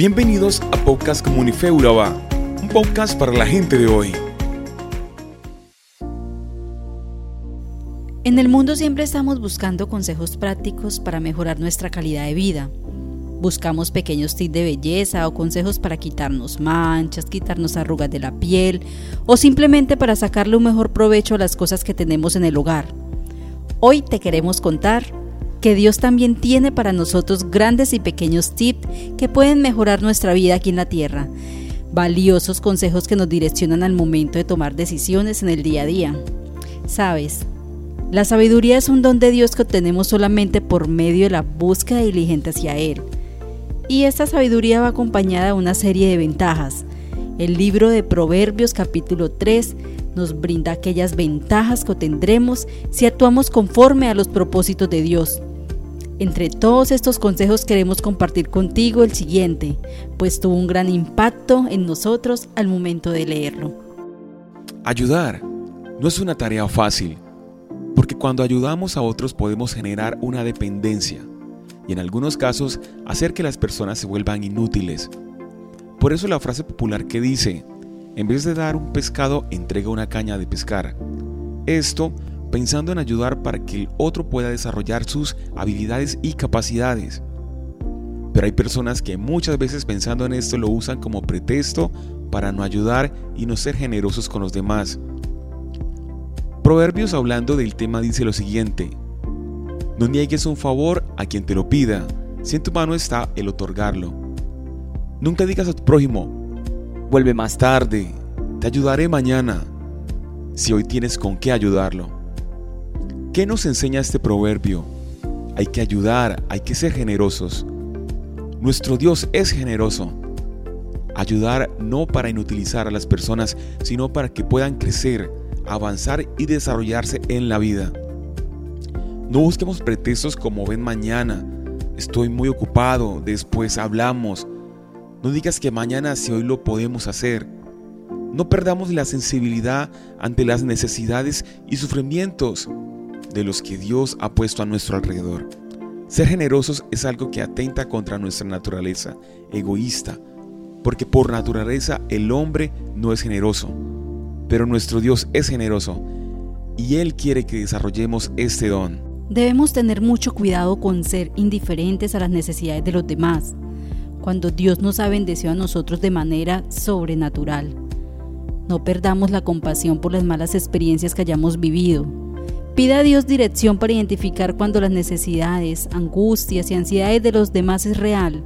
Bienvenidos a Podcast Comunife un podcast para la gente de hoy. En el mundo siempre estamos buscando consejos prácticos para mejorar nuestra calidad de vida. Buscamos pequeños tips de belleza o consejos para quitarnos manchas, quitarnos arrugas de la piel o simplemente para sacarle un mejor provecho a las cosas que tenemos en el hogar. Hoy te queremos contar que Dios también tiene para nosotros grandes y pequeños tips que pueden mejorar nuestra vida aquí en la tierra. Valiosos consejos que nos direccionan al momento de tomar decisiones en el día a día. Sabes, la sabiduría es un don de Dios que obtenemos solamente por medio de la búsqueda diligente hacia Él. Y esta sabiduría va acompañada de una serie de ventajas. El libro de Proverbios capítulo 3 nos brinda aquellas ventajas que obtendremos si actuamos conforme a los propósitos de Dios. Entre todos estos consejos queremos compartir contigo el siguiente, pues tuvo un gran impacto en nosotros al momento de leerlo. Ayudar no es una tarea fácil, porque cuando ayudamos a otros podemos generar una dependencia y en algunos casos hacer que las personas se vuelvan inútiles. Por eso la frase popular que dice, en vez de dar un pescado, entrega una caña de pescar. Esto pensando en ayudar para que el otro pueda desarrollar sus habilidades y capacidades. Pero hay personas que muchas veces pensando en esto lo usan como pretexto para no ayudar y no ser generosos con los demás. Proverbios hablando del tema dice lo siguiente, no niegues un favor a quien te lo pida, si en tu mano está el otorgarlo. Nunca digas a tu prójimo, vuelve más tarde, te ayudaré mañana, si hoy tienes con qué ayudarlo. ¿Qué nos enseña este proverbio? Hay que ayudar, hay que ser generosos. Nuestro Dios es generoso. Ayudar no para inutilizar a las personas, sino para que puedan crecer, avanzar y desarrollarse en la vida. No busquemos pretextos como ven mañana. Estoy muy ocupado, después hablamos. No digas que mañana si hoy lo podemos hacer. No perdamos la sensibilidad ante las necesidades y sufrimientos de los que Dios ha puesto a nuestro alrededor. Ser generosos es algo que atenta contra nuestra naturaleza egoísta, porque por naturaleza el hombre no es generoso, pero nuestro Dios es generoso y Él quiere que desarrollemos este don. Debemos tener mucho cuidado con ser indiferentes a las necesidades de los demás, cuando Dios nos ha bendecido a nosotros de manera sobrenatural. No perdamos la compasión por las malas experiencias que hayamos vivido, Pida a Dios dirección para identificar cuando las necesidades, angustias y ansiedades de los demás es real.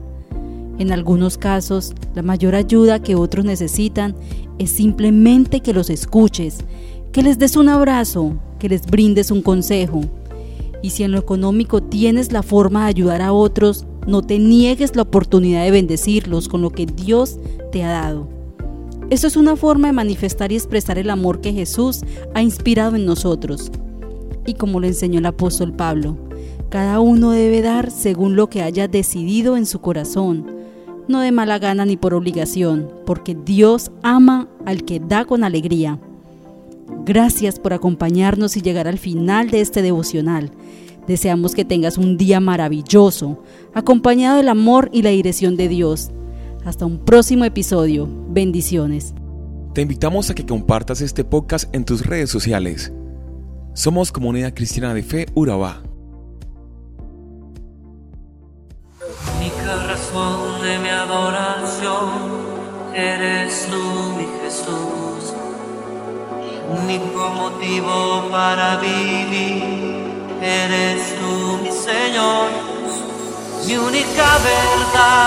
En algunos casos, la mayor ayuda que otros necesitan es simplemente que los escuches, que les des un abrazo, que les brindes un consejo. Y si en lo económico tienes la forma de ayudar a otros, no te niegues la oportunidad de bendecirlos con lo que Dios te ha dado. Esto es una forma de manifestar y expresar el amor que Jesús ha inspirado en nosotros y como lo enseñó el apóstol Pablo. Cada uno debe dar según lo que haya decidido en su corazón, no de mala gana ni por obligación, porque Dios ama al que da con alegría. Gracias por acompañarnos y llegar al final de este devocional. Deseamos que tengas un día maravilloso, acompañado del amor y la dirección de Dios. Hasta un próximo episodio. Bendiciones. Te invitamos a que compartas este podcast en tus redes sociales somos Comunidad Cristiana de Fe Urabá. Única razón de mi adoración eres tú, mi Jesús. Único motivo para vivir eres tú, mi Señor. Mi única verdad